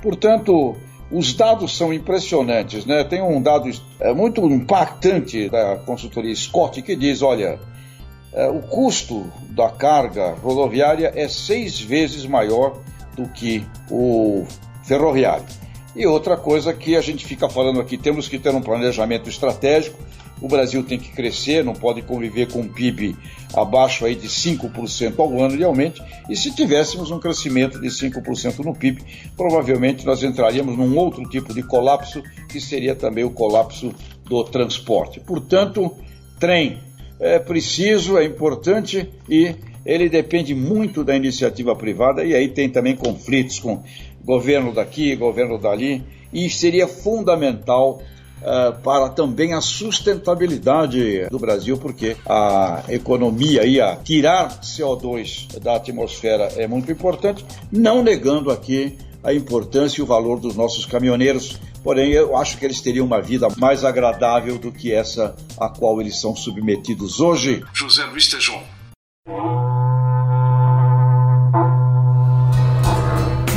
Portanto, os dados são impressionantes, né? Tem um dado é, muito impactante da consultoria Scott que diz, olha, o custo da carga rodoviária é seis vezes maior do que o ferroviário. E outra coisa que a gente fica falando aqui, temos que ter um planejamento estratégico. O Brasil tem que crescer, não pode conviver com um PIB abaixo aí de 5% ao ano realmente. E se tivéssemos um crescimento de 5% no PIB, provavelmente nós entraríamos num outro tipo de colapso, que seria também o colapso do transporte. Portanto, trem é preciso, é importante e ele depende muito da iniciativa privada e aí tem também conflitos com governo daqui, governo dali e seria fundamental uh, para também a sustentabilidade do Brasil, porque a economia e a tirar CO2 da atmosfera é muito importante, não negando aqui a importância e o valor dos nossos caminhoneiros Porém, eu acho que eles teriam uma vida mais agradável do que essa a qual eles são submetidos hoje. José Luiz Tejon.